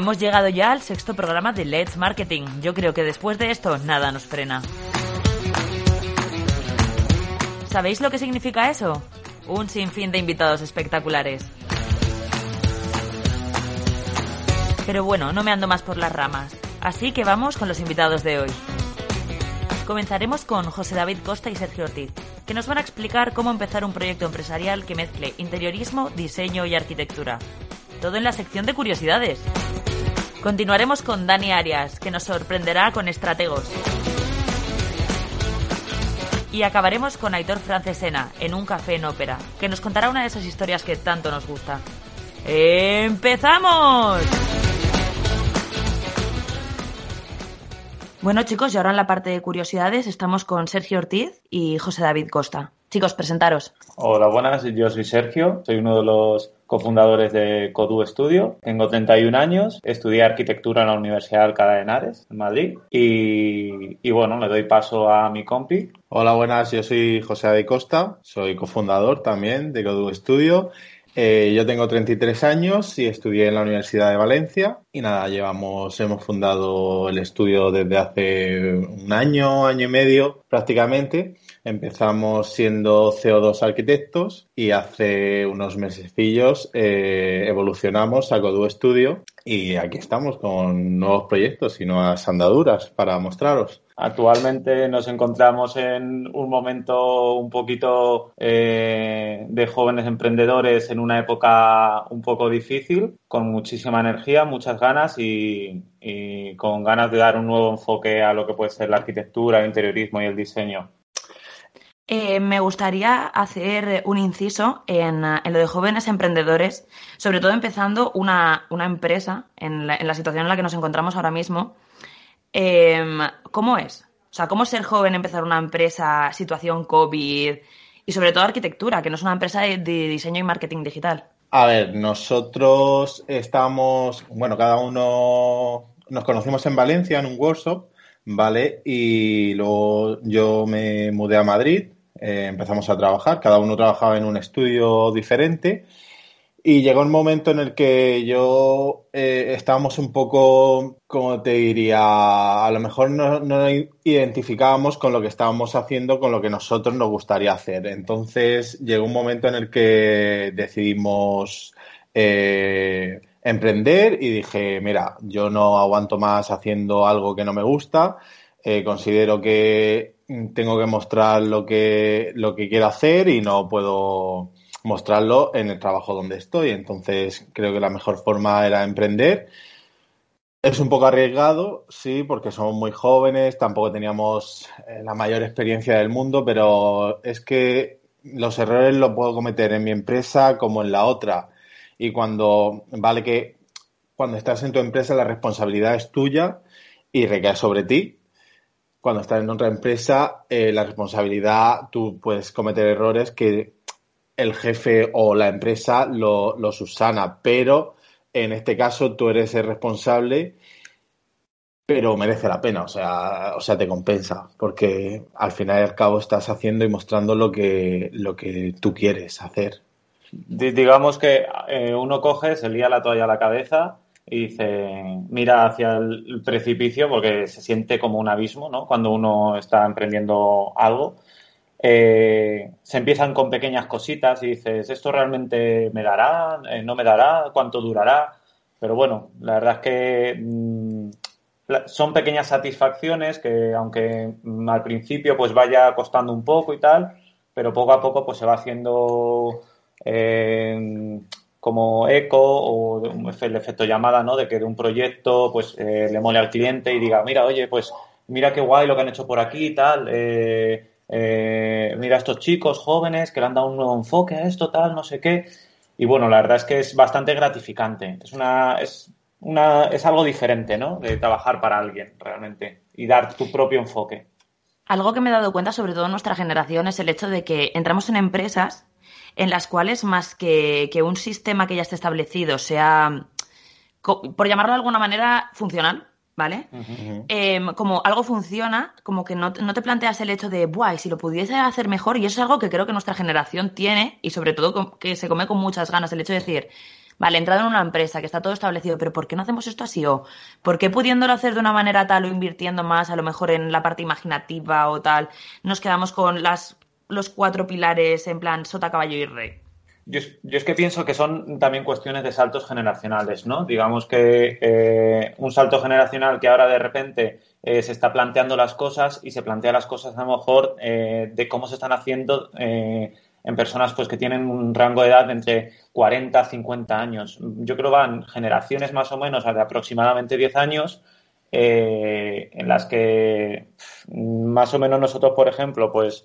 Hemos llegado ya al sexto programa de Let's Marketing. Yo creo que después de esto nada nos frena. ¿Sabéis lo que significa eso? Un sinfín de invitados espectaculares. Pero bueno, no me ando más por las ramas. Así que vamos con los invitados de hoy. Comenzaremos con José David Costa y Sergio Ortiz, que nos van a explicar cómo empezar un proyecto empresarial que mezcle interiorismo, diseño y arquitectura. Todo en la sección de curiosidades. Continuaremos con Dani Arias, que nos sorprenderá con estrategos. Y acabaremos con Aitor Francesena, en un café en ópera, que nos contará una de esas historias que tanto nos gusta. ¡Empezamos! Bueno chicos, y ahora en la parte de curiosidades estamos con Sergio Ortiz y José David Costa. Chicos, presentaros. Hola, buenas, yo soy Sergio, soy uno de los cofundadores de Codu Studio. Tengo 31 años, estudié arquitectura en la Universidad de Alcalá de Henares, en Madrid, y, bueno, le doy paso a mi compi. Hola, buenas, yo soy José David Costa, soy cofundador también de Codu Studio eh, yo tengo 33 años y estudié en la Universidad de Valencia y nada, llevamos, hemos fundado el estudio desde hace un año, año y medio prácticamente. Empezamos siendo CO2 arquitectos y hace unos mesecillos eh, evolucionamos a Codu Studio y aquí estamos con nuevos proyectos y nuevas andaduras para mostraros. Actualmente nos encontramos en un momento un poquito eh, de jóvenes emprendedores en una época un poco difícil, con muchísima energía, muchas ganas y, con ganas de dar un nuevo enfoque a lo que puede ser la arquitectura, el interiorismo y el diseño. Eh, me gustaría hacer un inciso en, lo de jóvenes emprendedores, sobre todo empezando una, empresa en la, en la situación en la que nos encontramos ahora mismo Em, ¿Cómo es? O sea, ¿cómo ser joven, empezar una empresa, situación COVID y sobre todo arquitectura, que no es una empresa de, diseño y marketing digital? A ver, nosotros estamos, bueno, cada uno nos conocimos en Valencia en un workshop, ¿vale? Y luego yo me mudé a Madrid, eh, empezamos a trabajar, cada uno trabajaba en un estudio diferente y llegó un momento en el que yo eh, estábamos un poco, como te diría, a lo mejor no, no identificábamos con lo que estábamos haciendo, con lo que nosotros nos gustaría hacer. Entonces llegó un momento en el que decidimos eh, emprender y dije, mira, yo no aguanto más haciendo algo que no me gusta. Eh, considero que tengo que mostrar lo que, lo que quiero hacer y no puedo mostrarlo en el trabajo donde estoy. Entonces, creo que la mejor forma era emprender. Es un poco arriesgado, sí, porque somos muy jóvenes, tampoco teníamos eh, la mayor experiencia del mundo, pero es que los errores los puedo cometer en mi empresa como en la otra. Y cuando, vale que cuando estás en tu empresa la responsabilidad es tuya y recae sobre ti. Cuando estás en otra empresa, eh, la responsabilidad, tú puedes cometer errores que el jefe o la empresa lo, subsana, pero en este caso tú eres el responsable, pero merece la pena, o sea, o sea, te compensa, porque al final y al cabo estás haciendo y mostrando lo que, lo que tú quieres hacer. digamos que eh, uno coge, se lía la toalla a la cabeza y dice, mira hacia el precipicio porque se siente como un abismo, ¿no? Cuando uno está emprendiendo algo eh, se empiezan con pequeñas cositas y dices, ¿esto realmente me dará? Eh, ¿No me dará? ¿Cuánto durará? Pero bueno, la verdad es que mm, son pequeñas satisfacciones que aunque al principio pues vaya costando un poco y tal, pero poco a poco pues se va haciendo eh, como eco o el efecto llamada, ¿no? De que de un proyecto pues le mole al cliente y diga, mira, oye, pues mira qué guay lo que han hecho por aquí y tal. Eh, eh, mira estos chicos jóvenes que le han dado un nuevo enfoque a esto, tal, no sé qué. Y bueno, la verdad es que es bastante gratificante. Es una, es una, es algo diferente, ¿no? De trabajar para alguien realmente y dar tu propio enfoque. Algo que me he dado cuenta, sobre todo en nuestra generación, es el hecho de que entramos en empresas en las cuales más que, que un sistema que ya esté establecido sea, por llamarlo de alguna manera, funcional, ¿vale? Em, como algo funciona, como que no, te planteas el hecho de, buah, si lo pudiese hacer mejor, y eso es algo que creo que nuestra generación tiene, y sobre todo que se come con muchas ganas, el hecho de decir, vale, he entrado en una empresa que está todo establecido, pero ¿por qué no hacemos esto así? ¿O por qué pudiéndolo hacer de una manera tal o invirtiendo más, a lo mejor en la parte imaginativa o tal, nos quedamos con las, los cuatro pilares en plan sota, caballo y rey? Yo, es que pienso que son también cuestiones de saltos generacionales, ¿no? Digamos que eh, un salto generacional que ahora de repente eh, se está planteando las cosas y se plantea las cosas a lo mejor eh, de cómo se están haciendo en personas pues que tienen un rango de edad de entre 40 a 50 años. Yo creo que van generaciones más o menos de aproximadamente 10 años en las que más o menos nosotros, por ejemplo, pues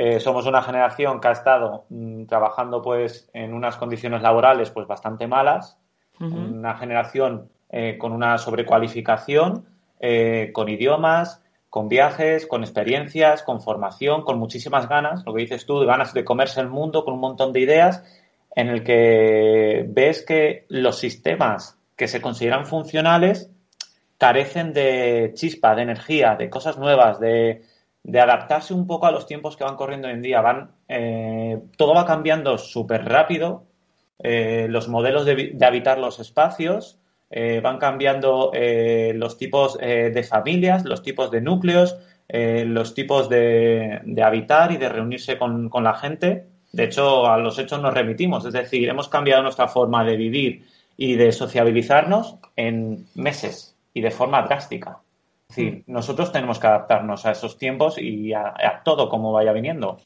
eh, somos una generación que ha estado mm, trabajando pues en unas condiciones laborales pues bastante malas, una generación eh, con una sobrecualificación, eh, con idiomas, con viajes, con experiencias, con formación, con muchísimas ganas, lo que dices tú, de ganas de comerse el mundo, con un montón de ideas, en el que ves que los sistemas que se consideran funcionales carecen de chispa, de energía, de cosas nuevas, de, de adaptarse un poco a los tiempos que van corriendo hoy en día. Van, eh, todo va cambiando súper rápido, eh, los modelos de, habitar los espacios, eh, van cambiando los tipos de familias, los tipos de núcleos, los tipos de, habitar y de reunirse con, con, la gente. De hecho, a los hechos nos remitimos, es decir, hemos cambiado nuestra forma de vivir y de sociabilizarnos en meses y de forma drástica. Es decir, nosotros tenemos que adaptarnos a esos tiempos y a, todo como vaya viniendo.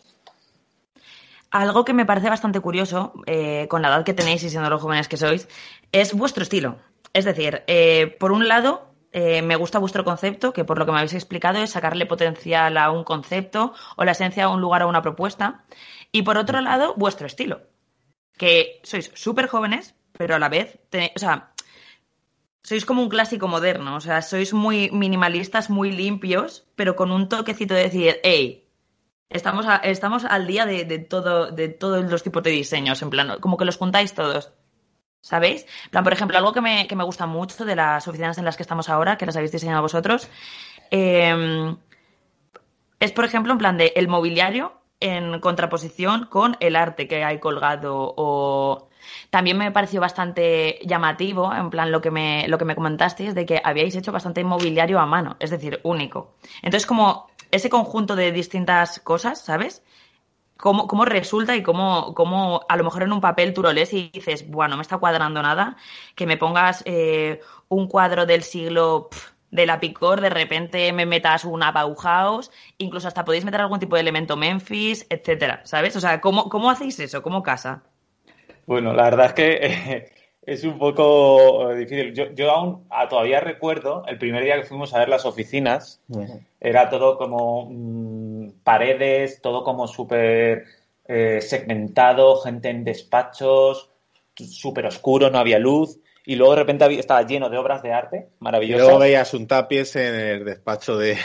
Algo que me parece bastante curioso, eh, con la edad que tenéis y siendo los jóvenes que sois, es vuestro estilo. Es decir, eh, por un lado, eh, me gusta vuestro concepto, que por lo que me habéis explicado es sacarle potencial a un concepto o la esencia a un lugar o a una propuesta. Y por otro lado, vuestro estilo, que sois súper jóvenes, pero a la vez, tenéis, o sea, sois como un clásico moderno, o sea, sois muy minimalistas, muy limpios, pero con un toquecito de decir, hey, estamos, estamos al día de, todo, de todos los tipos de diseños, en plan, como que los juntáis todos. ¿Sabéis? plan, por ejemplo, algo que me, que me, gusta mucho de las oficinas en las que estamos ahora, que las habéis diseñado vosotros, em, es, por ejemplo, en plan de el mobiliario en contraposición con el arte que hay colgado o también me pareció bastante llamativo, en plan, lo que me, lo que me comentasteis de que habíais hecho bastante inmobiliario a mano, es decir, único. Entonces, como ese conjunto de distintas cosas, ¿sabes? Cómo, cómo, resulta y cómo, cómo, a lo mejor en un papel tú lo y dices, bueno, no me está cuadrando nada, que me pongas eh, un cuadro del siglo de la Picor, de repente me metas una Bauhaus, incluso hasta podéis meter algún tipo de elemento Memphis, etcétera, ¿sabes? O sea, ¿cómo, cómo hacéis eso? ¿Cómo casa? Bueno, la verdad es que eh, es un poco eh, difícil. Yo, aún ah, todavía recuerdo el primer día que fuimos a ver las oficinas, era todo como mm, paredes, todo como súper eh, segmentado, gente en despachos, súper oscuro, no había luz y luego de repente estaba lleno de obras de arte maravillosas. luego veías un tapies en el despacho de,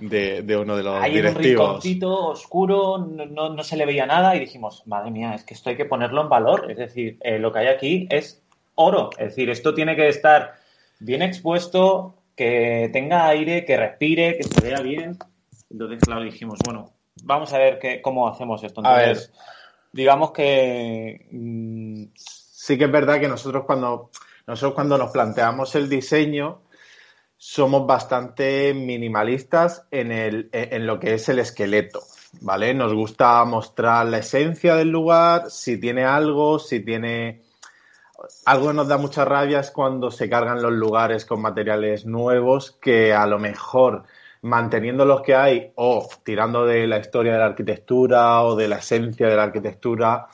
de, uno de los directivos. un rinconcito oscuro, no, no, se le veía nada y dijimos, madre mía, es que esto hay que ponerlo en valor. Es decir, eh, lo que hay aquí es oro. Es decir, esto tiene que estar bien expuesto, que tenga aire, que respire, que se vea bien. Entonces, claro, dijimos, bueno, vamos a ver qué, cómo hacemos esto. Entonces, digamos que... Mm, sí que es verdad que nosotros cuando, nosotros cuando nos planteamos el diseño somos bastante minimalistas en, el, en lo que es el esqueleto, ¿vale? Nos gusta mostrar la esencia del lugar, si tiene algo, si tiene... Algo que nos da mucha rabia es cuando se cargan los lugares con materiales nuevos que a lo mejor manteniendo los que hay o tirando de la historia de la arquitectura o de la esencia de la arquitectura,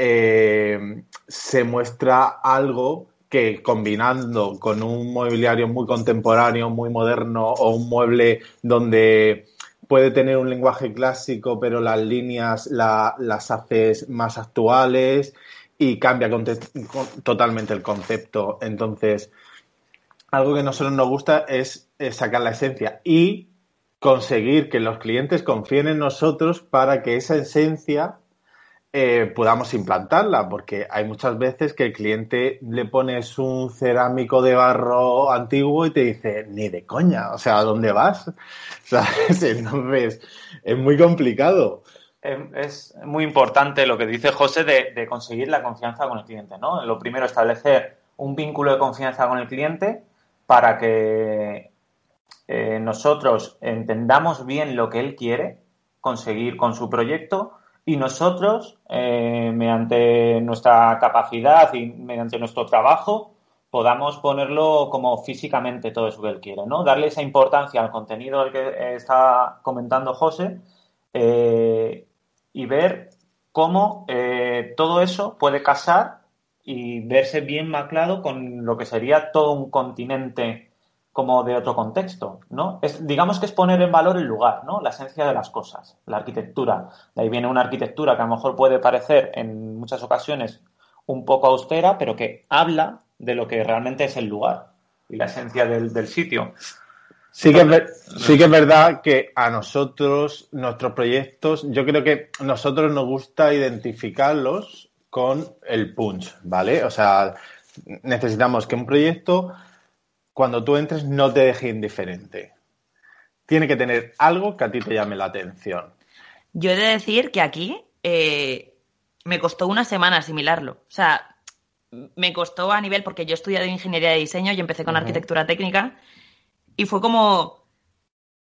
eh, se muestra algo que combinando con un mobiliario muy contemporáneo, muy moderno o un mueble donde puede tener un lenguaje clásico, pero las líneas las haces más actuales y cambia totalmente el concepto. Entonces, algo que a nosotros nos gusta es sacar la esencia y conseguir que los clientes confíen en nosotros para que esa esencia eh, podamos implantarla, porque hay muchas veces que el cliente le pones un cerámico de barro antiguo y te dice, ni de coña, o sea, ¿a dónde vas? Entonces, es muy complicado. em, es muy importante lo que dice José de, conseguir la confianza con el cliente, ¿no? Lo primero, establecer un vínculo de confianza con el cliente para que eh, nosotros entendamos bien lo que él quiere conseguir con su proyecto y nosotros, eh, mediante nuestra capacidad y mediante nuestro trabajo, podamos ponerlo como físicamente todo eso que él quiere, ¿no? Darle esa importancia al contenido del que está comentando José eh, y ver cómo eh, todo eso puede casar y verse bien maclado con lo que sería todo un continente como de otro contexto, ¿no? Es, digamos que es poner en valor el lugar, ¿no? La esencia de las cosas, la arquitectura. De ahí viene una arquitectura que a lo mejor puede parecer en muchas ocasiones un poco austera, pero que habla de lo que realmente es el lugar y la esencia del, sitio. Sí que, es, sí que es verdad que a nosotros, nuestros proyectos, yo creo que a nosotros nos gusta identificarlos con el punch, ¿vale? O sea, necesitamos que un proyecto, cuando tú entres, no te deje indiferente. Tiene que tener algo que a ti te llame la atención. Yo he de decir que aquí eh, me costó una semana asimilarlo. O sea, me costó a nivel, porque yo he estudiado ingeniería de diseño y empecé con arquitectura técnica, y fue como,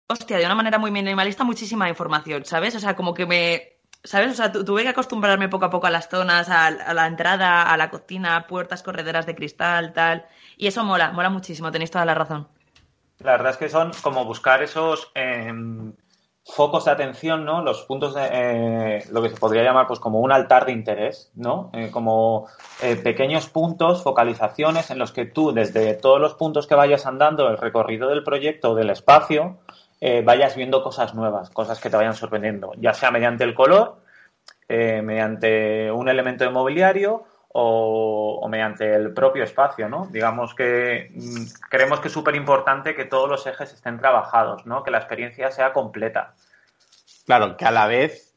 hostia, de una manera muy minimalista, muchísima información, ¿sabes? O sea, como que me, ¿sabes? O sea, tuve que acostumbrarme poco a poco a las zonas, a, la entrada, a la cocina, puertas correderas de cristal, tal, y eso mola, mola muchísimo, tenéis toda la razón. La verdad es que son como buscar esos... Em, focos de atención, ¿no? Los puntos de eh, lo que se podría llamar pues como un altar de interés, ¿no? Eh, como eh, pequeños puntos, focalizaciones en los que tú desde todos los puntos que vayas andando, el recorrido del proyecto, del espacio, vayas viendo cosas nuevas, cosas que te vayan sorprendiendo, ya sea mediante el color, mediante un elemento de mobiliario o, o, mediante el propio espacio, ¿no? Digamos que mm, creemos que es súper importante que todos los ejes estén trabajados, ¿no? Que la experiencia sea completa. Claro, que a la vez,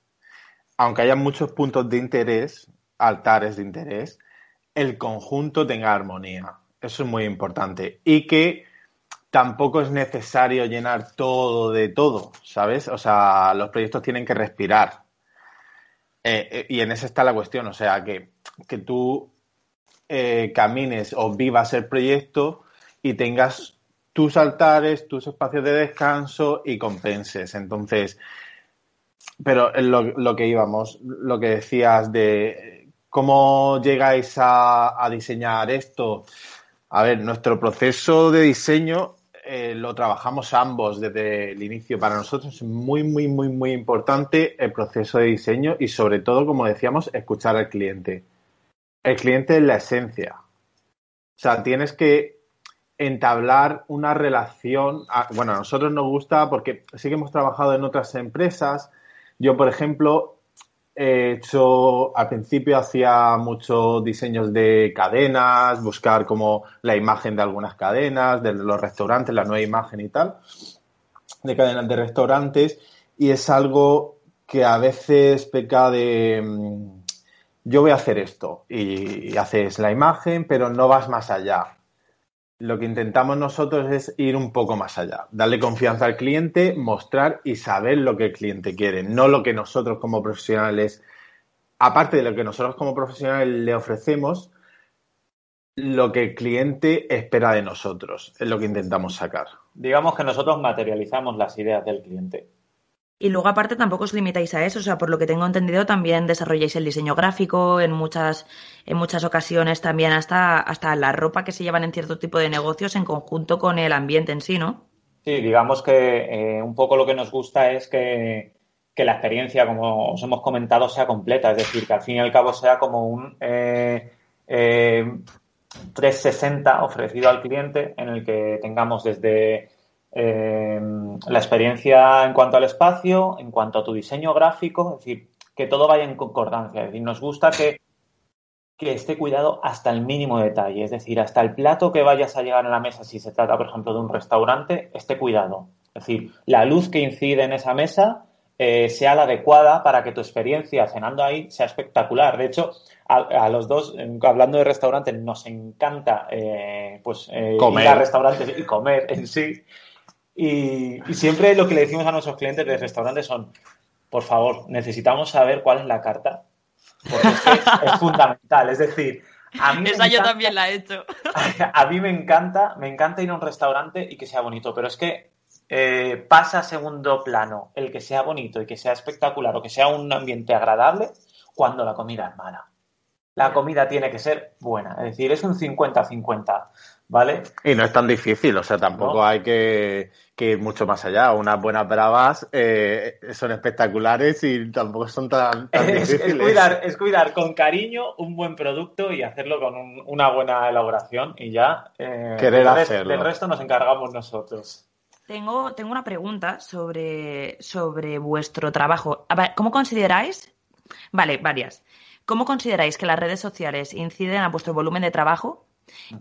aunque haya muchos puntos de interés, altares de interés, el conjunto tenga armonía. Eso es muy importante. Y que tampoco es necesario llenar todo de todo, ¿sabes? O sea, los proyectos tienen que respirar. Eh, eh, y en eso está la cuestión, o sea, que, tú eh, camines o vivas el proyecto y tengas tus altares, tus espacios de descanso y compenses. Entonces, pero lo que íbamos, lo que decías de cómo llegáis a diseñar esto. A ver, nuestro proceso de diseño eh, lo trabajamos ambos desde el inicio. Para nosotros es muy, muy, muy, muy importante el proceso de diseño y sobre todo, como decíamos, escuchar al cliente. El cliente es la esencia. O sea, tienes que entablar una relación. bueno, a nosotros nos gusta porque sí que hemos trabajado en otras empresas. Yo, por ejemplo, he hecho, al principio hacía muchos diseños de cadenas, buscar como la imagen de algunas cadenas, de los restaurantes, la nueva imagen y tal, de cadenas de restaurantes, y es algo que a veces peca de mm, yo voy a hacer esto y haces la imagen, pero no vas más allá lo que intentamos nosotros es ir un poco más allá, darle confianza al cliente, mostrar y saber lo que el cliente quiere, no lo que nosotros como profesionales, aparte de lo que nosotros como profesionales le ofrecemos, lo que el cliente espera de nosotros, es lo que intentamos sacar. Digamos que nosotros materializamos las ideas del cliente. Y luego aparte tampoco os limitáis a eso, o sea, por lo que tengo entendido también desarrolláis el diseño gráfico en muchas en muchas ocasiones también hasta hasta la ropa que se llevan en cierto tipo de negocios en conjunto con el ambiente en sí, ¿no? Sí, digamos que eh, un poco lo que nos gusta es que, la experiencia, como os hemos comentado, sea completa, es decir, que al fin y al cabo sea como un eh, 360 eh, ofrecido al cliente en el que tengamos desde eh, la experiencia en cuanto al espacio, en cuanto a tu diseño gráfico, es decir, que todo vaya en concordancia. Es decir, nos gusta que, que esté cuidado hasta el mínimo detalle, es decir, hasta el plato que vayas a llegar a la mesa, si se trata, por ejemplo, de un restaurante, esté cuidado. Es decir, la luz que incide en esa mesa eh, sea la adecuada para que tu experiencia cenando ahí sea espectacular. De hecho, a, los dos, hablando de restaurantes, nos encanta eh, pues, comer. ir a restaurantes y comer en sí. Y, siempre lo que le decimos a nuestros clientes de restaurantes son, por favor, necesitamos saber cuál es la carta, porque es, fundamental. Es decir, a mí Esa yo también la he hecho. A mí me encanta, me encanta ir a un restaurante y que sea bonito, pero es que eh, pasa a segundo plano el que sea bonito y que sea espectacular o que sea un ambiente agradable cuando la comida es mala. La comida tiene que ser buena, es decir, es un 50-50. ¿vale? Y no es tan difícil, o sea, tampoco hay que, ir mucho más allá. Unas buenas bravas eh, son espectaculares y tampoco son tan, difíciles. Es cuidar, es cuidar con cariño un buen producto y hacerlo con una buena elaboración y ya eh, Querer hacerlo. del resto nos encargamos nosotros. Tengo, tengo una pregunta sobre, sobre vuestro trabajo. ¿Cómo consideráis? Vale, varias. ¿Cómo consideráis que las redes sociales inciden a vuestro volumen de trabajo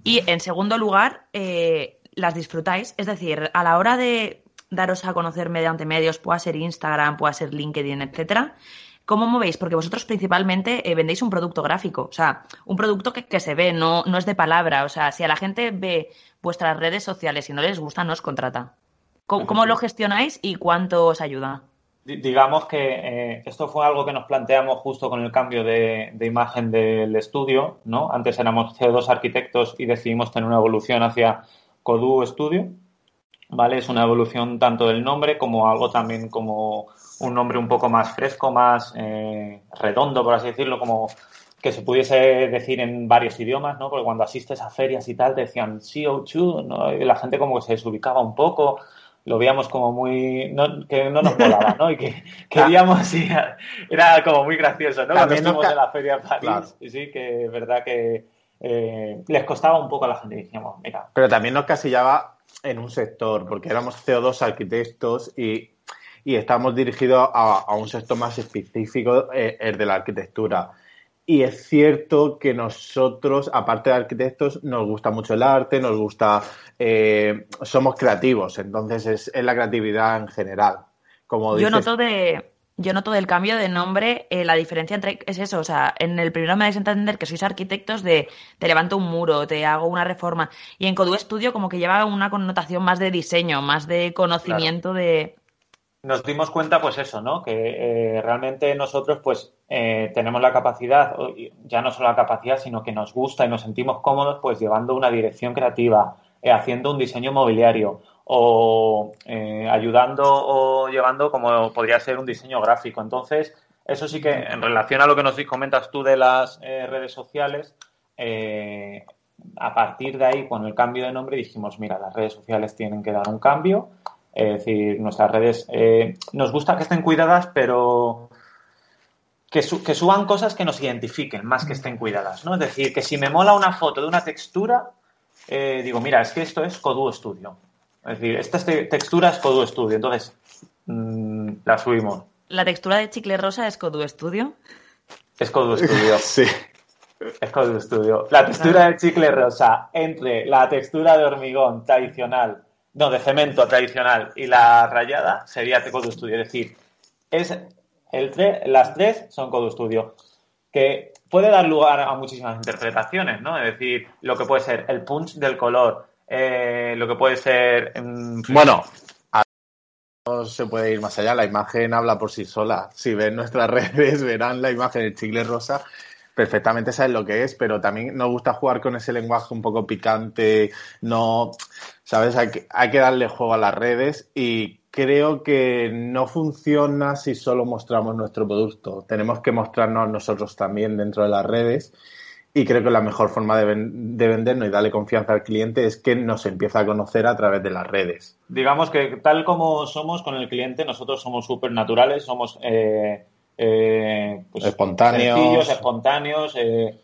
y en segundo lugar, eh, las disfrutáis. Es decir, a la hora de daros a conocer mediante medios, pueda ser Instagram, pueda ser LinkedIn, etcétera, ¿cómo movéis? Porque vosotros principalmente eh, vendéis un producto gráfico, o sea, un producto que, se ve, no, no es de palabra. O sea, si a la gente ve vuestras redes sociales y no les gusta, no os contrata. cómo lo gestionáis y cuánto os ayuda? Digamos que eh, esto fue algo que nos planteamos justo con el cambio de, imagen del estudio, ¿no? Antes éramos CO2 arquitectos y decidimos tener una evolución hacia Codu Studio, ¿vale? Es una evolución tanto del nombre como algo también como un nombre un poco más fresco, más eh, redondo, por así decirlo, como que se pudiese decir en varios idiomas, ¿no? Porque cuando asistes a ferias y tal decían CO2, ¿no? Y la gente como que se desubicaba un poco lo veíamos como muy. que no nos molaba, ¿no? Y que queríamos ir. era como muy gracioso, ¿no? Cuando estuvimos en la Feria de París. Y sí, que es verdad que eh, les costaba un poco a la gente, decíamos, mira. Pero también nos casillaba en un sector, porque éramos CO2 arquitectos y, y estábamos dirigidos a, un sector más específico, eh, el de la arquitectura. Y es cierto que nosotros, aparte de arquitectos, nos gusta mucho el arte, nos gusta, eh, somos creativos, entonces es, la creatividad en general. Como yo noto de, yo noto del cambio de nombre, eh, la diferencia entre, es eso, o sea, en el primero me dais a entender que sois arquitectos de te levanto un muro, te hago una reforma, y en Codu Studio como que lleva una connotación más de diseño, más de conocimiento de nos dimos cuenta, pues eso, ¿no? Que eh, realmente nosotros, pues, eh, tenemos la capacidad, ya no solo la capacidad, sino que nos gusta y nos sentimos cómodos, pues, llevando una dirección creativa, eh, haciendo un diseño mobiliario o ayudando o llevando como podría ser un diseño gráfico. Entonces, eso sí que, en relación a lo que nos comentas tú de las redes sociales, a partir de ahí, con el cambio de nombre, dijimos, mira, las redes sociales tienen que dar un cambio es decir, nuestras redes eh, nos gusta que estén cuidadas, pero que, suban cosas que nos identifiquen más que estén cuidadas, ¿no? Es decir, que si me mola una foto de una textura, eh, digo, mira, es que esto es Codu Studio. Es decir, esta textura es Codu Studio, entonces mm, la subimos. ¿La textura de chicle rosa es Codu Studio? Es Codu Studio. sí. Es Codu Studio. La textura de chicle rosa entre la textura de hormigón tradicional no, de cemento tradicional y la rayada sería de Code Studio. Es decir, el las tres son Code Studio, que puede dar lugar a muchísimas interpretaciones, ¿no? Es decir, lo que puede ser el punch del color, eh, lo que puede ser... Mm, bueno, no se puede ir más allá, la imagen habla por sí sola. Si ven nuestras redes, verán la imagen del chicle rosa perfectamente saben lo que es, pero también nos gusta jugar con ese lenguaje un poco picante, no, ¿sabes? Hay que, hay que darle juego a las redes y creo que no funciona si solo mostramos nuestro producto. Tenemos que mostrarnos nosotros también dentro de las redes y creo que la mejor forma de, vendernos y darle confianza al cliente es que nos empieza a conocer a través de las redes. Digamos que tal como somos con el cliente, nosotros somos súper naturales, somos... Eh eh, pues, espontáneos. sencillos, espontáneos eh,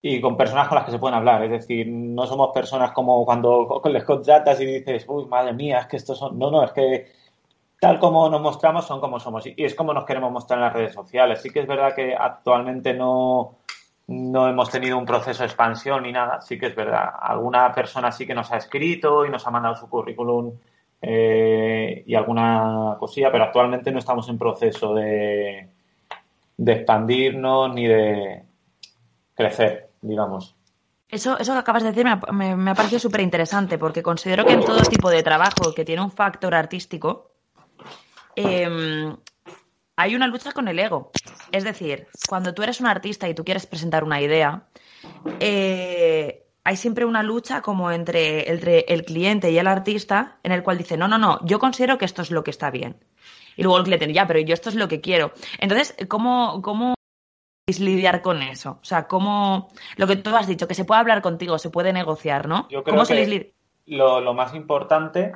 y con personas con las que se pueden hablar. Es decir, no somos personas como cuando les contratas y dices, uy, madre mía, es que estos son. No, no, es que tal como nos mostramos son como somos y es como nos queremos mostrar en las redes sociales. Sí que es verdad que actualmente no, no hemos tenido un proceso de expansión ni nada. Sí que es verdad. Alguna persona sí que nos ha escrito y nos ha mandado su currículum eh, y alguna cosilla, pero actualmente no estamos en proceso de, de expandirnos ni de crecer, digamos. Eso, eso que acabas de decir me, ha parecido súper interesante porque considero que en todo tipo de trabajo que tiene un factor artístico, em, hay una lucha con el ego. Es decir, cuando tú eres un artista y tú quieres presentar una idea, eh, hay siempre una lucha como entre, entre, el cliente y el artista en el cual dice, no, no, no, yo considero que esto es lo que está bien. Y luego el cliente, ya, pero yo esto es lo que quiero. Entonces, ¿cómo, cómo lidiar con eso? O sea, ¿cómo, lo que tú has dicho, que se puede hablar contigo, se puede negociar, ¿no? Yo creo que lo, lo más importante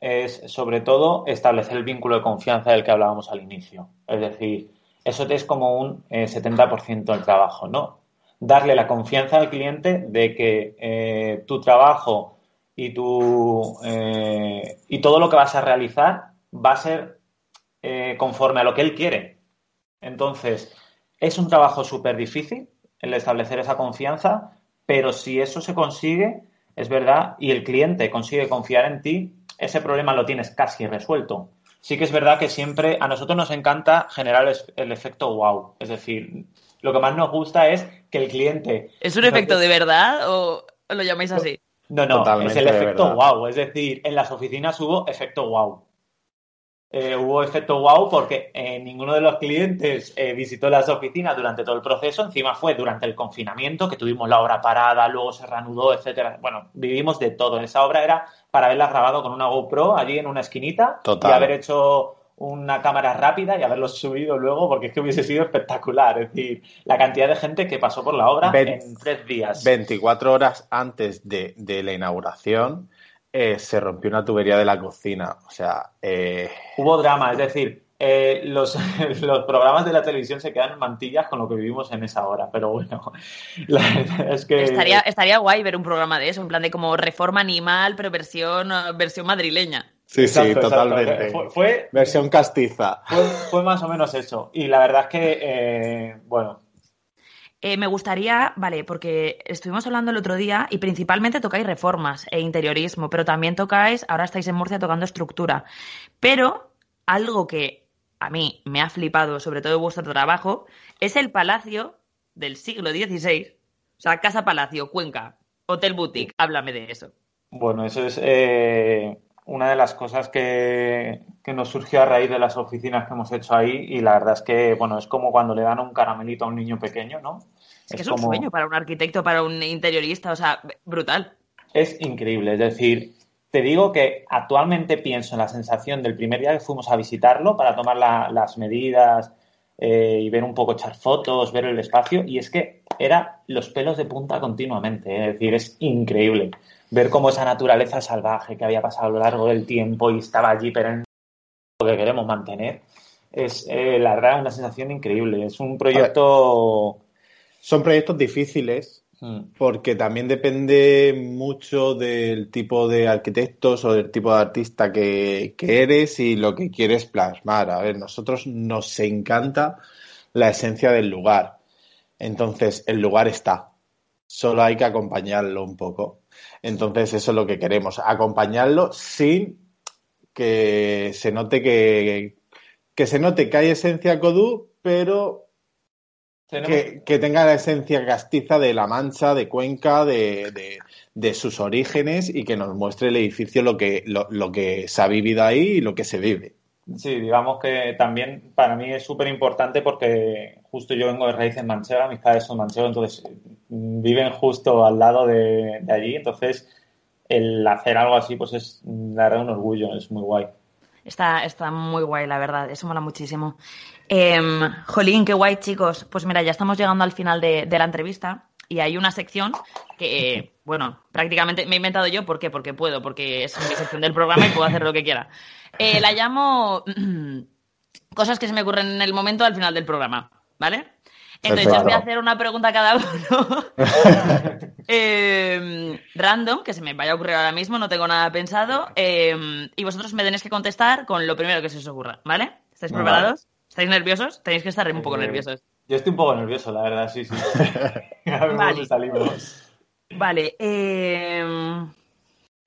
es, sobre todo, establecer el vínculo de confianza del que hablábamos al inicio. Es decir, eso es como un 70% eh, del trabajo, ¿no? Darle la confianza al cliente de que eh, tu trabajo y, tu, eh, y todo lo que vas a realizar va a ser conforme a lo que él quiere. Entonces, es un trabajo súper difícil el establecer esa confianza, pero si eso se consigue, es verdad, y el cliente consigue confiar en ti, ese problema lo tienes casi resuelto. Sí que es verdad que siempre a nosotros nos encanta generar el efecto wow. Es decir, lo que más nos gusta es que el cliente... ¿Es un efecto de verdad o lo llamáis así? No, no, es el efecto wow. Es decir, en las oficinas hubo efecto wow. Eh, hubo efecto wow porque eh, ninguno de los clientes eh, visitó las oficinas durante todo el proceso. Encima fue durante el confinamiento que tuvimos la obra parada, luego se reanudó, etcétera. Bueno, vivimos de todo. Esa obra era para haberla grabado con una GoPro allí en una esquinita y haber hecho una cámara rápida y haberlo subido luego porque es que hubiese sido espectacular. Es decir, la cantidad de gente que pasó por la obra en tres días. 24 horas antes de, de la inauguración eh, se rompió una tubería de la cocina. O sea. Eh... Hubo drama, es decir, eh, los, los, programas de la televisión se quedan en mantillas con lo que vivimos en esa hora. Pero bueno, es que. Estaría, estaría guay ver un programa de eso, en plan de como reforma animal, pero versión, madrileña. Sí, sí, totalmente. Fue, versión castiza. Fue, fue, más o menos eso. Y la verdad es que, eh, bueno, eh, me gustaría, vale, porque estuvimos hablando el otro día y principalmente tocáis reformas e interiorismo, pero también tocáis, ahora estáis en Murcia tocando estructura. Pero algo que a mí me ha flipado, sobre todo vuestro trabajo, es el palacio del siglo XVI, o sea, Casa Palacio, Cuenca, Hotel Boutique. Háblame de eso. Bueno, eso es eh, una de las cosas que, que, nos surgió a raíz de las oficinas que hemos hecho ahí y la verdad es que, bueno, es como cuando le dan un caramelito a un niño pequeño, ¿no? Es, que es un sueño para un arquitecto, para un interiorista, o sea, brutal. Es increíble, es decir, te digo que actualmente pienso en la sensación del primer día que fuimos a visitarlo para tomar las medidas eh, y ver un poco, echar fotos, ver el espacio, y es que era los pelos de punta continuamente, es decir, es increíble ver cómo esa naturaleza salvaje que había pasado a lo largo del tiempo y estaba allí, pero en lo que queremos mantener, es eh, la verdad una sensación increíble. Es un proyecto. Son proyectos difíciles hmm. porque también depende mucho del tipo de arquitectos o del tipo de artista que, que eres y lo que quieres plasmar. A ver, nosotros nos encanta la esencia del lugar. Entonces, el lugar está. Solo hay que acompañarlo un poco. Entonces, eso es lo que queremos, acompañarlo sin que se note que, que se note que hay esencia Codú, pero que, tenga la esencia castiza de La Mancha, de Cuenca, de, de, sus orígenes y que nos muestre el edificio lo que, lo, que se ha vivido ahí y lo que se vive. Sí, digamos que también para mí es súper importante porque justo yo vengo de raíces manchegas, mis padres son manchegos, entonces viven justo al lado de, allí, entonces el hacer algo así pues es la verdad un orgullo, es muy guay. Está, está muy guay, la verdad, eso mola muchísimo. Em, jolín, qué guay, chicos. Pues mira, ya estamos llegando al final de, de la entrevista y hay una sección que, bueno, prácticamente me he inventado yo. ¿Por qué? Porque puedo, porque es mi sección del programa y puedo hacer lo que quiera. Eh, la llamo cosas que se me ocurren en el momento al final del programa, ¿vale? Entonces, yo voy a hacer una pregunta a cada uno. Em, random, que se me vaya a ocurrir ahora mismo, no tengo nada pensado. Em, y vosotros me tenéis que contestar con lo primero que se os ocurra, ¿vale? ¿Estáis preparados? ¿Estáis nerviosos? Tenéis que estar un poco eh, nerviosos. Yo estoy un poco nervioso, la verdad, sí, sí. a ver vale. salimos. Vale, em,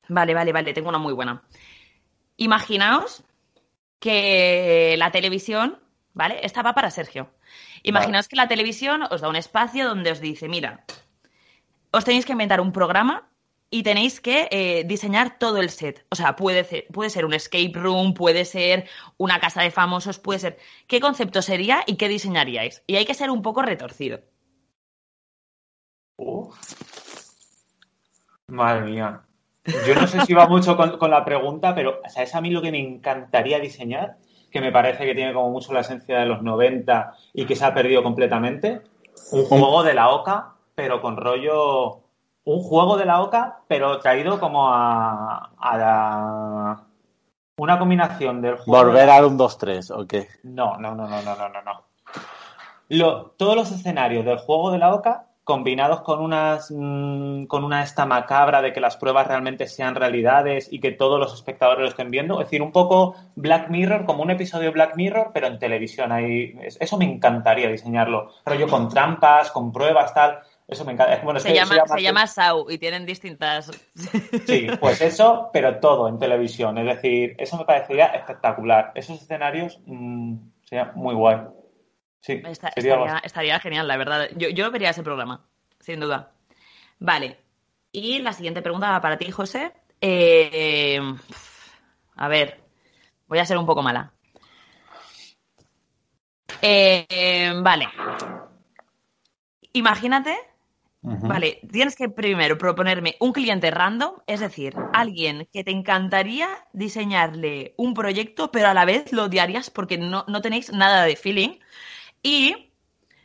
vale, vale, vale, tengo una muy buena. Imaginaos que la televisión, ¿vale? Esta va para Sergio. Imaginaos que la televisión os da un espacio donde os dice, mira, os tenéis que inventar un programa y tenéis que eh, diseñar todo el set. O sea, puede ser, puede ser un escape room, puede ser una casa de famosos, puede ser. ¿Qué concepto sería y qué diseñaríais? Y hay que ser un poco retorcido. Uf. Madre mía. Yo no sé si va mucho con, con la pregunta, pero ¿sabes a mí lo que me encantaría diseñar? Que me parece que tiene como mucho la esencia de los 90 y que se ha perdido completamente. Un juego de la OCA, pero con rollo. Un juego de la OCA, pero traído como a. a la- Una combinación del juego. Volver al 1, 2, 3, ¿o qué? No, no, no, no, no, no, no, no. Lo- todos los escenarios del juego de la OCA combinados con unas mm, con una esta macabra de que las pruebas realmente sean realidades y que todos los espectadores lo estén viendo, es decir, un poco Black Mirror, como un episodio de Black Mirror, pero en televisión. Ahí, es- eso me encantaría diseñarlo. Rollo con trampas, con pruebas, tal. Eso me encanta. Bueno, es Se que llama, se llama Sau y tienen distintas. Sí, pues eso, pero todo en televisión. Es decir, eso me parecería espectacular. Esos escenarios mm, sería muy guay. Sí, estaría, estaría genial, la verdad. Yo, yo vería ese programa, sin duda. Vale. Y la siguiente pregunta va para ti, José. Eh, a ver, voy a ser un poco mala. Eh, vale. Imagínate, Vale, tienes que primero proponerme un cliente random, es decir, alguien que te encantaría diseñarle un proyecto, pero a la vez lo odiarías porque no, no tenéis nada de feeling. Y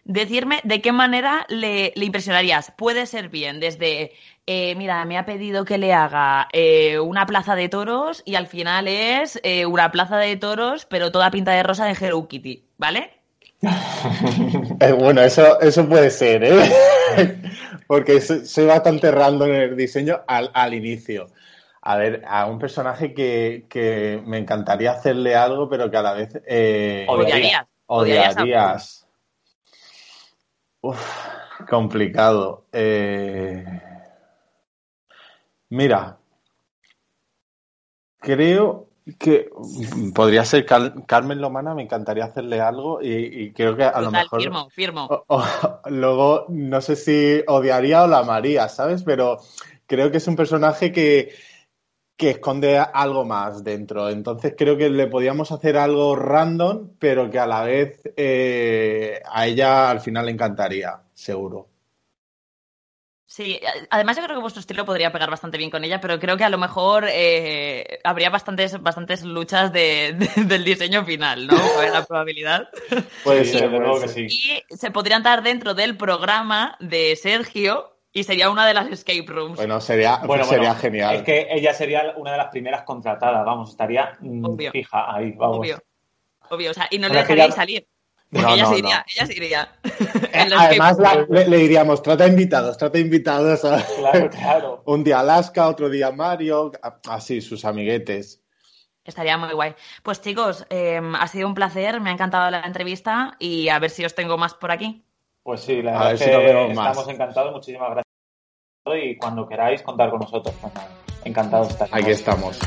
decirme de qué manera le, le impresionarías. Puede ser bien desde, eh, mira, me ha pedido que le haga eh, una plaza de toros y al final es eh, una plaza de toros, pero toda pinta de rosa de Hello Kitty, ¿vale? Eh, bueno, eso, eso puede ser, ¿eh? Porque so- soy bastante random en el diseño al, al inicio. A ver, a un personaje que, que me encantaría hacerle algo, pero que a la vez eh, Odiaría. Odiarías. Odiarías. Uf, complicado. Eh, Mira, creo que podría ser Car- Carmen Lomana, me encantaría hacerle algo y, y creo que a lo mejor... firmo, firmo. O- o- luego, no sé si odiaría o la amaría, ¿sabes? Pero creo que es un personaje que, que esconde algo más dentro. Entonces creo que le podíamos hacer algo random, pero que a la vez eh, a ella al final le encantaría, seguro. Sí, además yo creo que vuestro estilo podría pegar bastante bien con ella, pero creo que a lo mejor eh, habría bastantes, bastantes luchas de- de- del diseño final, ¿no? Con la probabilidad. Puede Sí, ser, puede luego que sí. Y se podrían dar dentro del programa de Sergio y sería una de las escape rooms. Bueno, sería, Bueno, sería bueno, genial. Es que ella sería una de las primeras contratadas, vamos, estaría mm, Obvio. fija ahí, vamos. Obvio. Obvio, o sea, y no le dejaríais ya- salir. Porque No, ella, no, se iría, no. ella se iría. Eh, En los Además, la- le, le diríamos, trata invitados, trata invitados. a- Claro, claro. Un día Alaska, otro día Mario, así, sus amiguetes. Estaría muy guay. Pues chicos, eh, ha sido un placer, me ha encantado la entrevista y a ver si os tengo más por aquí. Pues sí, la A verdad ver es si que más. estamos encantados, muchísimas gracias. Y cuando queráis contar con nosotros, pues nada, encantado de estar. Aquí estamos.